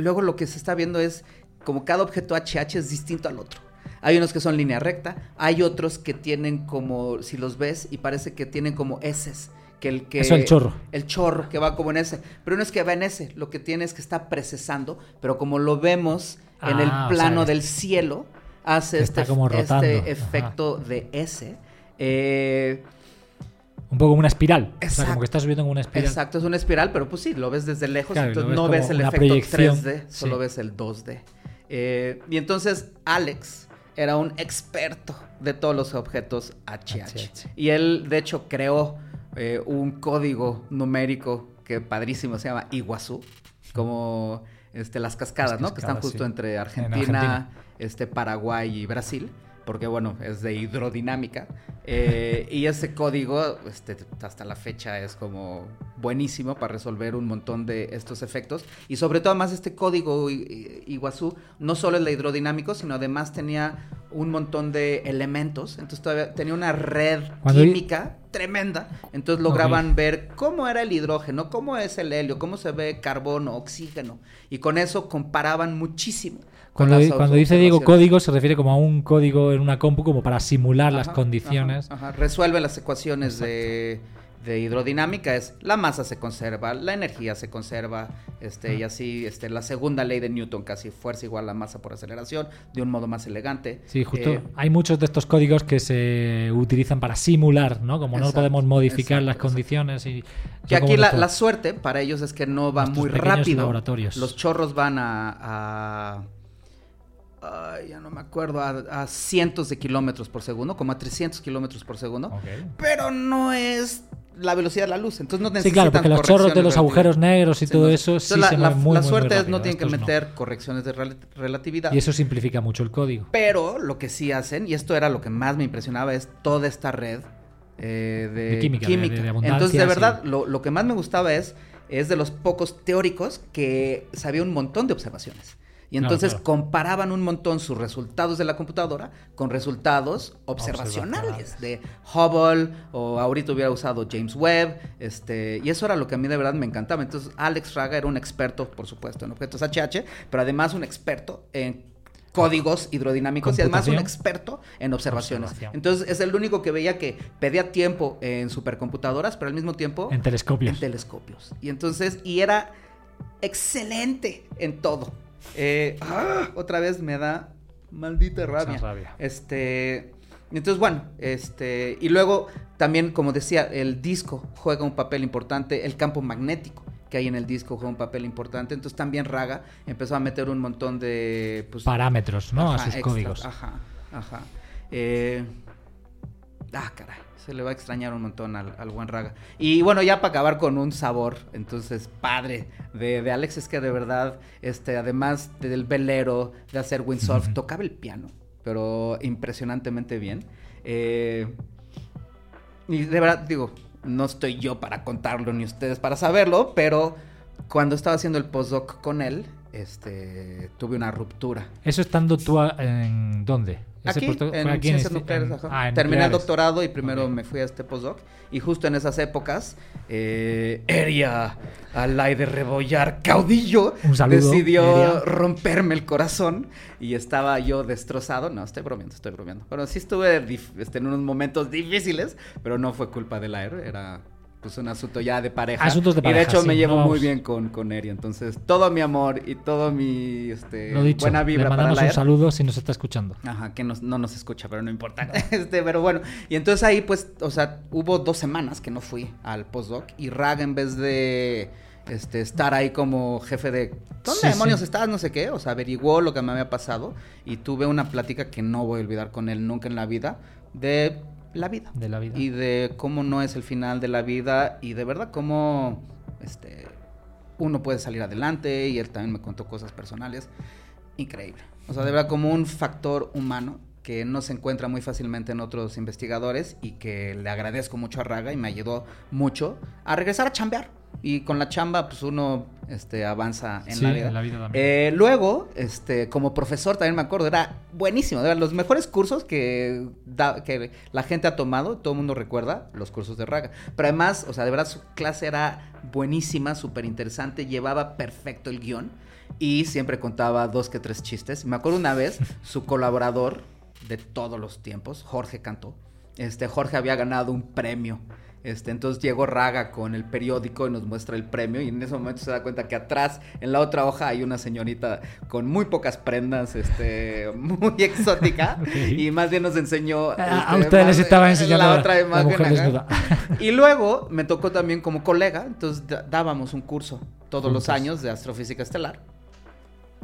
luego lo que se está viendo es como cada objeto HH es distinto al otro. Hay unos que son línea recta, hay otros que tienen como, si los ves, y parece que tienen como S. Que el que, Eso, el chorro. El chorro que va como en S. Pero no es que va en S, lo que tiene es que está precesando, pero como lo vemos en Ah, el o sea, plano del cielo, hace este, como este. Ajá. efecto de S. Eh, Un poco como una espiral. O sea, Exacto. como que está subiendo como una espiral. Exacto, es una espiral, pero pues sí, lo ves desde lejos, Claro, entonces no ves el efecto proyección, 3D, solo sí. ves el 2D. Eh, y entonces Alex era un experto de todos los objetos HH. HH. Y él, de hecho, creó eh, un código numérico que padrísimo se llama Iguazú, como este, las cascadas, Las ¿no? Que están justo sí. entre En Argentina, Argentina. este, Paraguay y Brasil, porque bueno, es de hidrodinámica. Eh, y ese código, este, hasta la fecha, es como buenísimo para resolver un montón de estos efectos. Y sobre todo, además, este código Iguazú no solo es la hidrodinámico, sino además tenía un montón de elementos. Entonces todavía tenía una red química tremenda. Entonces lograban ver cómo era el hidrógeno, cómo es el helio, cómo se ve carbono, oxígeno. Y con eso comparaban muchísimo. Cuando, dice Diego código, se refiere como a un código en una compu como para simular las condiciones. ajá, ajá. Resuelve las ecuaciones de, de hidrodinámica. Es la masa se conserva, la energía se conserva, este, y así, este, la segunda ley de Newton, casi fuerza igual a masa por aceleración, de un modo más elegante. Sí, justo. Eh, hay muchos de estos códigos que se utilizan para simular, ¿no? Como no podemos modificar exacto, las exacto. condiciones y... que aquí la, suerte para ellos es que no va Nuestros muy rápido. laboratorios. Los chorros van a. a- ay, ya no me acuerdo, a, a cientos de kilómetros por segundo, como a 300 kilómetros por segundo. Pero no es la velocidad de la luz. Entonces no Sí, necesitan claro, porque los chorros de los agujeros negros y Sí, todo no- eso sí la, se la- muy, la muy, muy suerte es no tienen que no. meter correcciones de rel- relatividad. Y eso simplifica mucho el código. Pero lo que sí hacen, y esto era lo que más me impresionaba, es toda esta red eh, de, De química, de- de abundancia, Entonces, de verdad, sí. lo, lo que más me gustaba es, es de los pocos teóricos que sabía un montón de observaciones. Y entonces claro. comparaban un montón sus resultados de la computadora con resultados observacionales Observacionales. de Hubble o ahorita hubiera usado James Webb, este, y eso era lo que a mí de verdad me encantaba. Entonces, Alex Raga era un experto, por supuesto, en objetos HH, pero además un experto en códigos hidrodinámicos y además un experto en observaciones. Entonces, es el único que veía que pedía tiempo en supercomputadoras, pero al mismo tiempo En telescopios. en telescopios. Y entonces, y era excelente en todo. Eh, ah, otra vez me da maldita rabia. Este, entonces bueno, este, y luego también, como decía, el disco juega un papel importante, el campo magnético que hay en el disco juega un papel importante. Entonces también Raga empezó a meter un montón de pues, Parámetros, ¿no? Ajá, a sus códigos. Ajá, ajá. Eh, ah, caray. Se le va a extrañar un montón al, al buen Raga. Y bueno, ya para acabar con un sabor, entonces, padre de, de Alex es que de verdad, este, además del velero, de hacer windsurf, tocaba el piano, pero impresionantemente bien. Eh, y de verdad, digo, no estoy yo para contarlo ni ustedes para saberlo, pero cuando estaba haciendo el postdoc con él, este, tuve una ruptura. ¿Eso estando tú a- en dónde? ¿Ese Aquí, puesto en aquí ciencias este- nucleares. en- ajá. ah, en Terminé el doctorado y primero me fui a este postdoc. Y justo en esas épocas, eh, Eria Alay de Rebollar, caudillo, saludo, decidió Eria. romperme el corazón y estaba yo destrozado. No, estoy bromeando, estoy bromeando. Bueno, sí estuve este, en unos momentos difíciles, pero no fue culpa del aire, era pues un asunto ya de pareja. Asuntos de y de pareja, hecho sí, me llevo no muy vamos- bien con, con Eri. Entonces, todo mi amor y todo mi este, Lo dicho, buena le vibra para mandamos la un saludo si nos está escuchando. Ajá, que nos- no nos escucha, pero no importa. Este, pero bueno, y entonces ahí pues, o sea, hubo dos semanas que no fui al postdoc y Raga en vez de este, estar ahí como jefe de ¿dónde Sí, demonios sí. estás? No sé qué, o sea, averiguó lo que me había pasado y tuve una plática que no voy a olvidar con él nunca en la vida de la vida. De la vida. Y de cómo no es el final de la vida y de verdad cómo este, uno puede salir adelante y él también me contó cosas personales. Increíble. O sea, de verdad como un factor humano que no se encuentra muy fácilmente en otros investigadores y que le agradezco mucho a Raga y me ayudó mucho a regresar a chambear. Y con la chamba, pues uno este, avanza en Sí, la vida. en la vida también. Eh, luego, este, como profesor también me acuerdo, era buenísimo. Era los mejores cursos que, da- que la gente ha tomado, todo el mundo recuerda los cursos de Raga. Pero además, o sea, de verdad su clase era buenísima, súper interesante, llevaba perfecto el guion y siempre contaba dos que tres chistes. Me acuerdo una vez, su colaborador de todos los tiempos, Jorge Cantó, este, Jorge había ganado un premio. Este, entonces llegó Raga con el periódico y nos muestra el premio y en ese momento se da cuenta que atrás, en la otra hoja, hay una señorita con muy pocas prendas, este, muy exótica. Y más bien nos enseñó... Ah, a este, ustedes les estaba enseñando la otra imagen. Y luego me tocó también como colega, entonces dábamos un curso todos los años de astrofísica estelar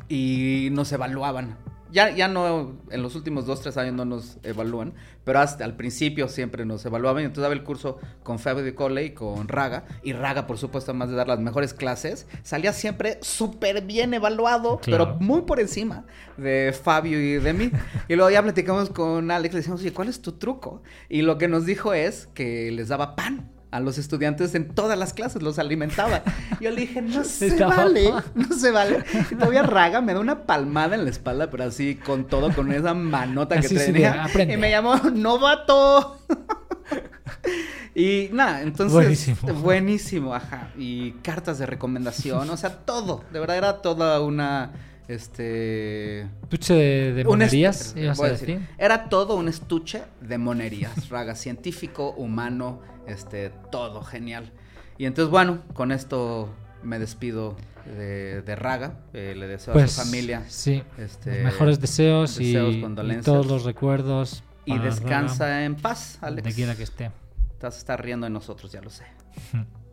y nos evaluaban. Ya, ya no, en los últimos dos, tres años no nos evalúan, pero hasta al principio siempre nos evaluaban. Y entonces daba el curso con Fabio de Cole y con Raga. Y Raga, por supuesto, además de dar las mejores clases, salía siempre súper bien evaluado, Claro. pero muy por encima de Fabio y de mí. Y luego ya platicamos con Alex, le decimos, oye, ¿cuál es tu truco? Y lo que nos dijo es que les daba pan a los estudiantes en todas las clases, los alimentaba. Yo le dije, no se vale, no se vale. Y todavía Raga me da una palmada en la espalda, pero así con todo, con esa manota que Así sí, tenía. y me llamó novato. y nada, entonces Buenísimo. buenísimo, ajá. Y cartas de recomendación, o sea, todo. De verdad era toda una este Estuche de, de un est- monerías, ibas a a decir, decir. Era todo un estuche de monerías, raga, científico, humano, este, todo genial. Y entonces, bueno, con esto me despido de, de Raga. eh, le deseo a Pues su familia sí, este, los mejores deseos, y- deseos, y, condolencias. todos los recuerdos. y descansa Raga, en paz, Alex. Donde quiera que esté. Estás está riendo de nosotros, ya lo sé.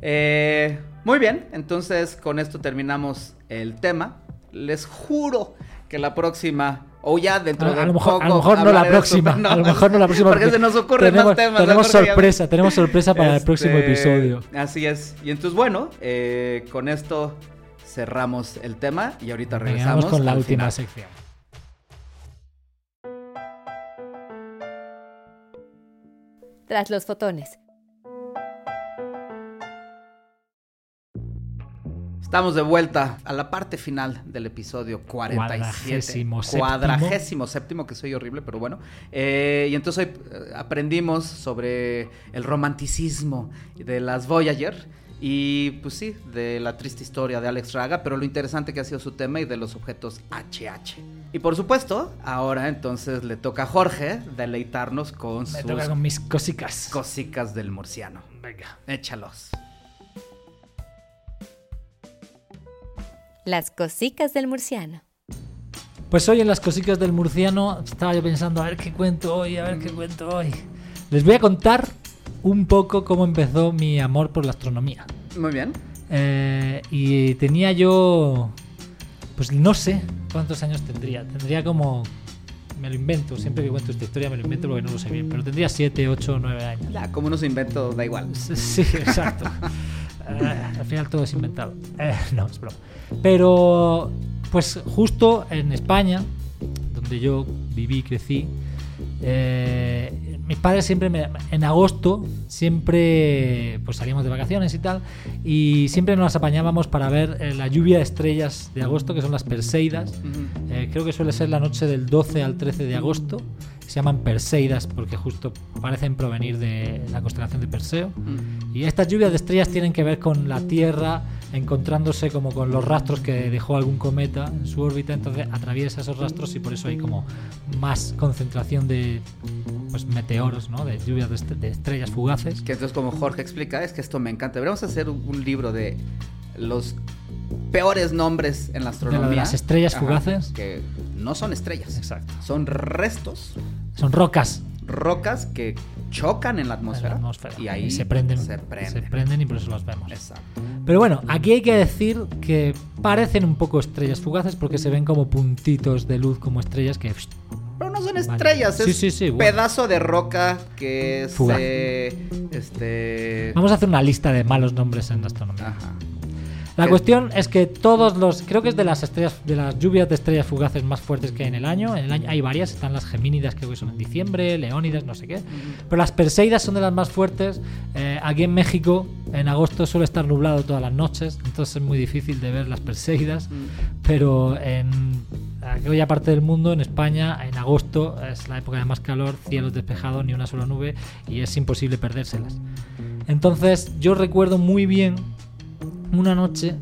Eh, muy bien, entonces con esto terminamos el tema. Les juro que la próxima, o ya dentro A, de a lo mejor, a lo mejor no la próxima. A lo mejor no la próxima. Porque se nos ocurren tenemos, más temas. Tenemos ya- sorpresa, tenemos sorpresa para el Este, próximo episodio. Así es. Y entonces, bueno, eh, con esto cerramos el tema y ahorita Vengamos regresamos con la última final. sección. Tras los fotones. Estamos de vuelta a la parte final del episodio 47. Cuadragésimo séptimo. Cuadragésimo séptimo, que soy horrible, pero bueno. Eh, y entonces hoy eh, aprendimos sobre el romanticismo de las Voyager. Y pues sí, de la triste historia de Alex Raga, pero lo interesante que ha sido su tema y de los objetos HH. Y por supuesto, ahora entonces le toca a Jorge deleitarnos con Me sus toca con mis cosicas. cosicas del murciano. Venga. Échalos. Las cosicas del murciano. Pues hoy en las cosicas del murciano estaba yo pensando a ver qué cuento hoy, a ver qué cuento hoy. Les voy a contar un poco cómo empezó mi amor por la astronomía. Muy bien. Eh, y tenía yo, pues no sé cuántos años tendría. Tendría como, me lo invento, siempre que cuento esta historia me lo invento porque no lo sé bien, pero tendría 7, 8, 9 años. Ya, como unos inventos, da igual. Sí, exacto. Al final todo es inventado. Eh, no, es broma. Pero, pues justo en España, donde yo viví, crecí, eh, mis padres siempre, me- en agosto, siempre pues salíamos de vacaciones y tal, y siempre nos apañábamos para ver eh, la lluvia de estrellas de agosto, que son las Perseidas. Eh, creo que suele ser la noche del 12 al 13 de agosto. Se llaman Perseidas porque justo parecen provenir de la constelación de Perseo. Ujú. Y estas lluvias de estrellas tienen que ver con la Tierra encontrándose como con los rastros que dejó algún cometa en su órbita, entonces atraviesa esos rastros y por eso hay como más concentración de pues, meteoros, ¿no? de lluvias de, est- de estrellas fugaces. Que entonces, como Jorge explica, es que esto me encanta. Deberíamos hacer un, libro de los peores nombres en la astronomía. las estrellas fugaces. Que no son estrellas. Exacto. Son restos, Son rocas rocas que chocan en la en atmósfera. la atmósfera Y ahí se prenden, Se prenden. se prenden y por eso los vemos. Exacto. Pero bueno, aquí hay que decir que parecen un poco estrellas fugaces porque se ven como puntitos de luz como estrellas que Pero no son estrellas, Sí, es sí, sí, bueno. pedazo de roca que Fugaz. se. Este. Vamos a hacer una lista de malos nombres en astronomía. Ajá. La ¿Qué? cuestión es que todos los, creo que es de las estrellas, de las lluvias de estrellas fugaces más fuertes que hay en el año. En el año hay varias, están las gemínidas creo que son en diciembre, leónidas, no sé qué. Pero las perseidas son de las más fuertes. Eh, aquí en México, en agosto suele estar nublado todas las noches, entonces es muy difícil de ver las perseidas. Pero en aquella parte del mundo, en España, en agosto es la época de más calor, cielos despejados, ni una sola nube y es imposible perdérselas. Entonces yo recuerdo muy bien una noche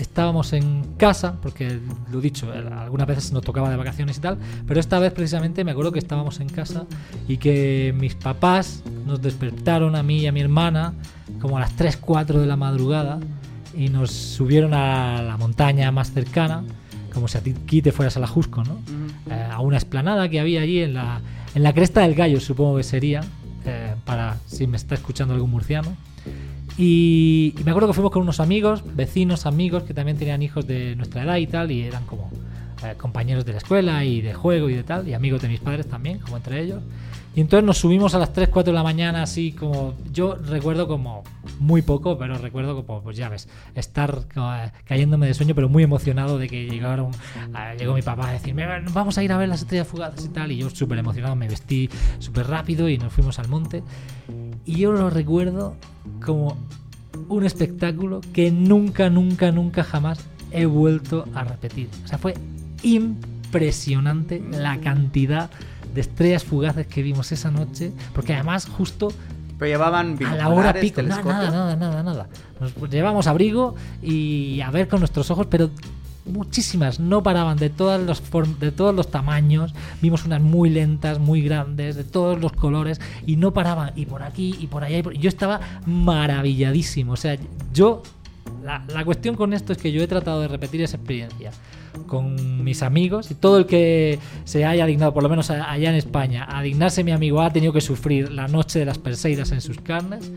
estábamos en casa, porque lo dicho, eh, algunas veces nos tocaba de vacaciones y tal, pero esta vez precisamente me acuerdo que estábamos en casa y que mis papás nos despertaron a mí y a mi hermana como a las 3, 4 de la madrugada y nos subieron a la montaña más cercana, como si aquí te fueras a la Jusco, ¿no? Eh, a una esplanada que había allí en la, en la cresta del gallo, supongo que sería, eh, para si me está escuchando algún murciano. Y, y me acuerdo que fuimos con unos amigos, vecinos, amigos, que también tenían hijos de nuestra edad y tal, y eran como eh, compañeros de la escuela y de juego y de tal, y amigos de mis padres también, como entre ellos. Y entonces nos subimos a las 3, 4 de la mañana, así como. Yo recuerdo como. Muy poco, pero recuerdo como, pues ya ves, estar eh, cayéndome de sueño, pero muy emocionado de que llegaron. llegó mi papá a decirme, "Ven, vamos a ir a ver las estrellas fugaces y tal. Y yo súper emocionado me vestí súper rápido y nos fuimos al monte. Y yo lo recuerdo como un espectáculo que nunca, nunca, nunca jamás he vuelto a repetir. O sea, fue impresionante la cantidad de estrellas fugaces que vimos esa noche, porque además justo Pero llevaban a la hora pico, nada, nada, nada, nada. Nos llevamos abrigo y a ver con nuestros ojos, pero muchísimas no paraban de todas form- de todos los tamaños. Vimos unas muy lentas, muy grandes, de todos los colores y no paraban y por aquí y por allá. y Yo estaba maravilladísimo. O sea, yo la, la cuestión con esto es que yo he tratado de repetir esa experiencia con mis amigos y todo el que se haya dignado, por lo menos allá en España, a dignarse mi amigo ha tenido que sufrir la noche de las Perseidas en sus carnes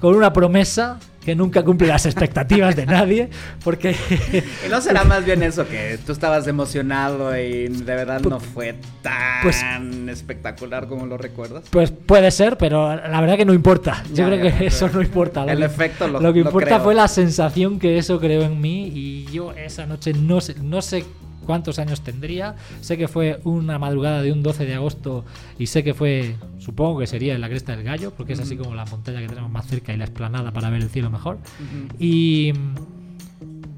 con una promesa que nunca cumple las expectativas de nadie porque Y no será más bien eso, que tú estabas emocionado y de verdad no fue tan Pues- espectacular como lo recuerdas. pues puede ser, pero la verdad que no importa. Yo creo que eso no importa. Lo el que- efecto lo- Lo que importa fue la sensación que eso creó en mí y yo esa noche no sé, no sé cuántos años tendría. Sé que fue una madrugada de un 12 de agosto y sé que fue, supongo que sería en la Cresta del Gallo, porque es así como la montaña que tenemos más cerca y la esplanada para ver el cielo mejor. Y...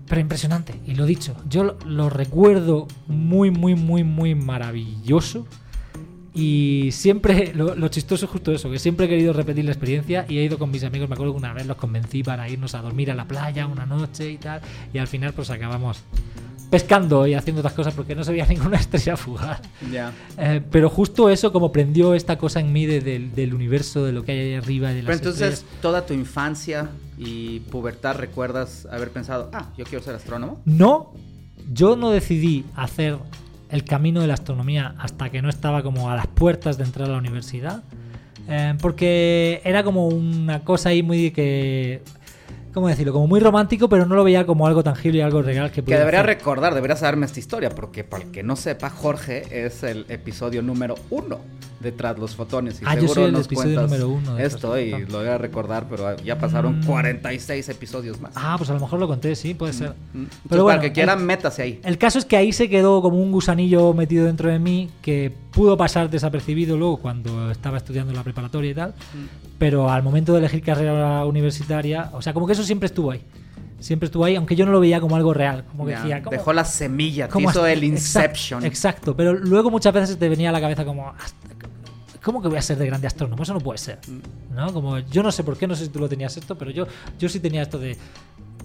Pero impresionante, y lo dicho, yo lo, lo recuerdo muy, muy, muy, muy maravilloso. Y siempre, lo, lo chistoso es justo eso, que siempre he querido repetir la experiencia y he ido con mis amigos, me acuerdo que una vez los convencí para irnos a dormir a la playa una noche y tal, y al final pues acabamos pescando y haciendo otras cosas porque no se veía ninguna estrella fugaz. Ya. Eh, pero justo eso como prendió esta cosa en mí de- del- del universo, de lo que hay ahí arriba, de las Pero entonces, estrellas. toda tu infancia y pubertad recuerdas haber pensado, ah, yo quiero ser astrónomo. No, yo no decidí hacer el camino de la astronomía hasta que no estaba como a las puertas de entrar a la universidad. eh, porque era como una cosa ahí muy de que. ¿Cómo decirlo? Como muy romántico, pero no lo veía como algo tangible y algo real que Que debería hacer. recordar, deberías saberme esta historia, porque para el que no sepa, Jorge es el episodio número uno de Tras los Fotones. Y Ah, yo seguro soy el nos episodio número uno de Esto y Fotones. lo voy a recordar, pero ya pasaron Mm. 46 episodios más. Ah, pues a lo mejor lo conté, sí, puede ser. Mm. Entonces, Pero para bueno, el que quiera, el- métase ahí. El caso es que ahí se quedó como un gusanillo metido dentro de mí que pudo pasar desapercibido luego cuando estaba estudiando en la preparatoria y tal, pero al momento de elegir carrera universitaria, o sea, como que eso siempre estuvo ahí. Siempre estuvo ahí, aunque yo no lo veía como algo real. Como que decía, ¿cómo- Dejó la semilla, te cómo hizo el Inception. Exacto, pero luego muchas veces te venía a la cabeza como, "Hasta- ¿cómo que voy a ser de grande astrónomo? Eso no puede ser. ¿No? Como, yo no sé por qué, no sé si tú lo tenías esto, pero yo, yo sí tenía esto de,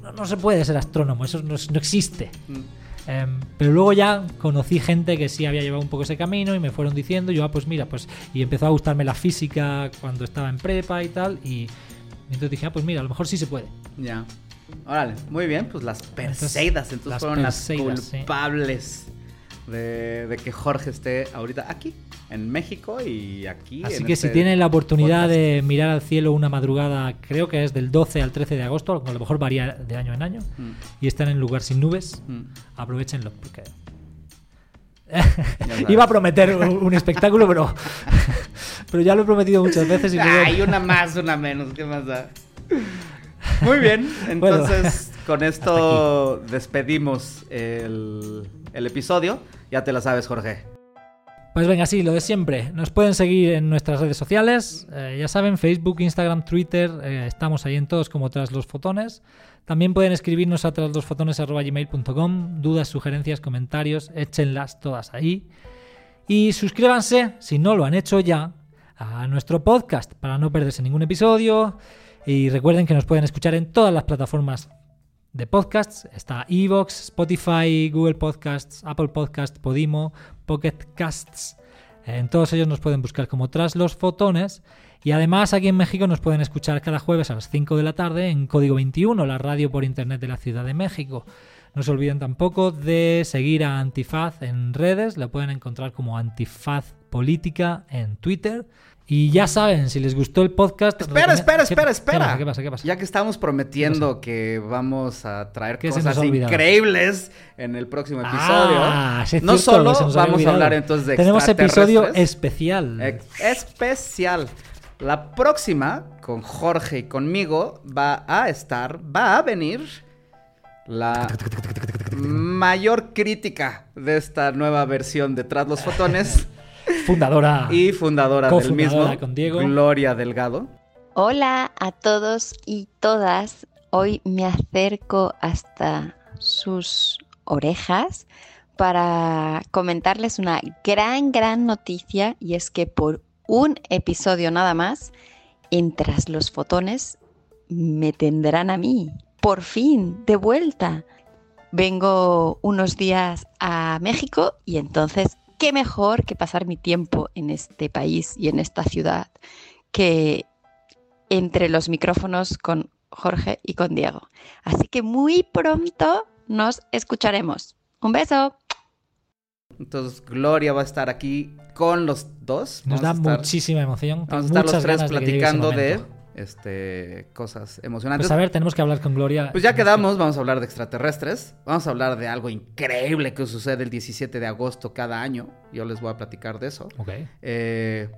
no, no se puede ser astrónomo, eso no, no existe. Mm. Em, pero luego ya conocí gente que sí había llevado un poco ese camino y me fueron diciendo, yo, ah, pues mira, pues, y empezó a gustarme la física cuando estaba en prepa y tal, y entonces dije, ah, pues mira, a lo mejor sí se puede. Ya. Órale, muy bien, pues las Perseidas, entonces las fueron Perseidas, las sí. culpables de, de que Jorge esté ahorita aquí, en México y aquí. Así en que este si tienen la oportunidad podcast. de mirar al cielo una madrugada, creo que es del 12 al 13 de agosto, a lo mejor varía de año en año, Mm, y están en lugar sin nubes, mm. aprovechenlo, porque... Iba a prometer un espectáculo, pero, pero ya lo he prometido muchas veces y luego- Ay, una más, una menos, ¿qué más da? Muy bien, Bueno, entonces con esto despedimos el, el episodio. Ya te la sabes, Jorge. Pues venga, sí, lo de siempre. Nos pueden seguir en nuestras redes sociales. eh, ya saben, Facebook, Instagram, Twitter. eh, estamos ahí en todos como tras los fotones. También pueden escribirnos a traslosfotones.gmail.com. Dudas, sugerencias, comentarios. Échenlas todas ahí. Y suscríbanse, si no lo han hecho ya, a nuestro podcast para no perderse ningún episodio. Y recuerden que nos pueden escuchar en todas las plataformas de podcasts. Está Evox, Spotify, Google Podcasts, Apple Podcasts, Podimo, Pocket Casts. En todos ellos nos pueden buscar como Tras los Fotones. Y además aquí en México nos pueden escuchar cada jueves a las 5 de la tarde en Código 21, la radio por internet de la Ciudad de México. No se olviden tampoco de seguir a Antifaz en redes, lo pueden encontrar como Antifaz Política en Twitter. Y ya saben, si les gustó el podcast... Espera, recome- espera, ¿Qué- espera, espera. pasa? ¿Qué pasa? ¿Qué pasa? Ya que estamos prometiendo que vamos a traer ¿Qué se cosas increíbles en el próximo episodio, Ah, sí es no cierto, solo vamos a hablar entonces de Tenemos episodio especial. ex- especial. La próxima, con Jorge y conmigo, va a estar, va a venir la mayor crítica de esta nueva versión de Tras los Fotones Fundadora. y fundadora del mismo, con Diego. Gloria Delgado. Hola a todos y todas. Hoy me acerco hasta sus orejas para comentarles una gran, gran noticia y es que por un episodio nada más, en Tras los Fotones, me tendrán a mí. Por fin, de vuelta. Vengo unos días a México y entonces, ¿qué mejor que pasar mi tiempo en este país y en esta ciudad que entre los micrófonos con Jorge y con Diego. Así que muy pronto nos escucharemos. Un beso. Entonces Gloria va a estar aquí con los dos. Nos Vamos da a estar- muchísima emoción. Vamos a estar los tres platicando de. Este, cosas emocionantes. Pues a ver, tenemos que hablar con Gloria. Pues ya Tenemos quedamos, vamos a hablar de extraterrestres. Vamos a hablar de algo increíble que sucede el 17 de agosto cada año. Yo les voy a platicar de eso. Ok. Eh,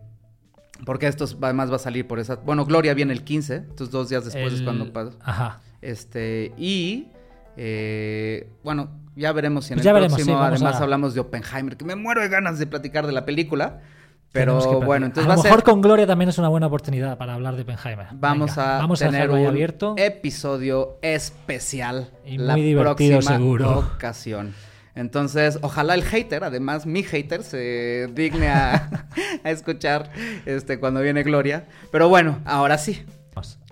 porque esto es- además va a salir por esa... Bueno, Gloria viene el 15, entonces dos días después es El- cuando pasa. Ajá. Este, y... eh, bueno, ya veremos si en Pues el ya veremos, próximo sí, vamos además a- hablamos de Oppenheimer, que me muero de ganas de platicar de la película. Pero bueno, entonces a va lo a mejor ser... con Gloria también es una buena oportunidad para hablar de Oppenheimer. Vamos Venga, a vamos a tener ahí un abierto. episodio especial Y la muy divertido, próxima seguro. ocasión. Entonces, ojalá el hater, además mi hater, se digne a, a escuchar este cuando viene Gloria. Pero bueno, ahora sí.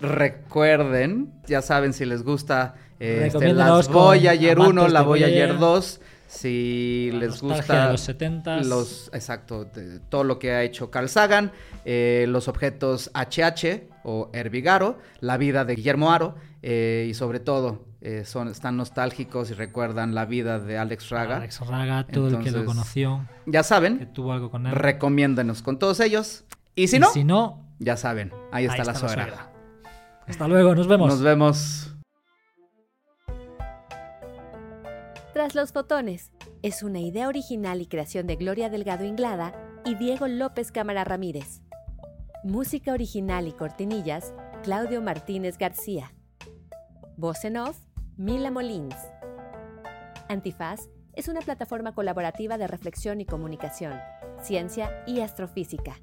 Recuerden, ya saben si les gusta eh, este, las Voyager 1, amantes la Voyager. 2. Si La les gusta de los 70s. los exacto de todo lo que ha hecho Carl Sagan, eh, los objetos HH o Herbigaro, la vida de Guillermo Aro eh, y sobre todo eh, son están nostálgicos y recuerdan la vida de Alex Raga. Alex Raga, todo el que lo conoció, Ya que saben, tuvo algo con él. recomiéndenos con todos ellos. Y si Y no, si no, ya saben, ahí está, ahí la está la suegra. suegra. hasta luego, nos vemos. Nos vemos. Tras los fotones es una idea original y creación de Gloria Delgado Inglada y Diego López Cámara Ramírez. Música original y cortinillas, Claudio Martínez García. Voz en off, Mila Molins. Antifaz es una plataforma colaborativa de reflexión y comunicación, ciencia y astrofísica.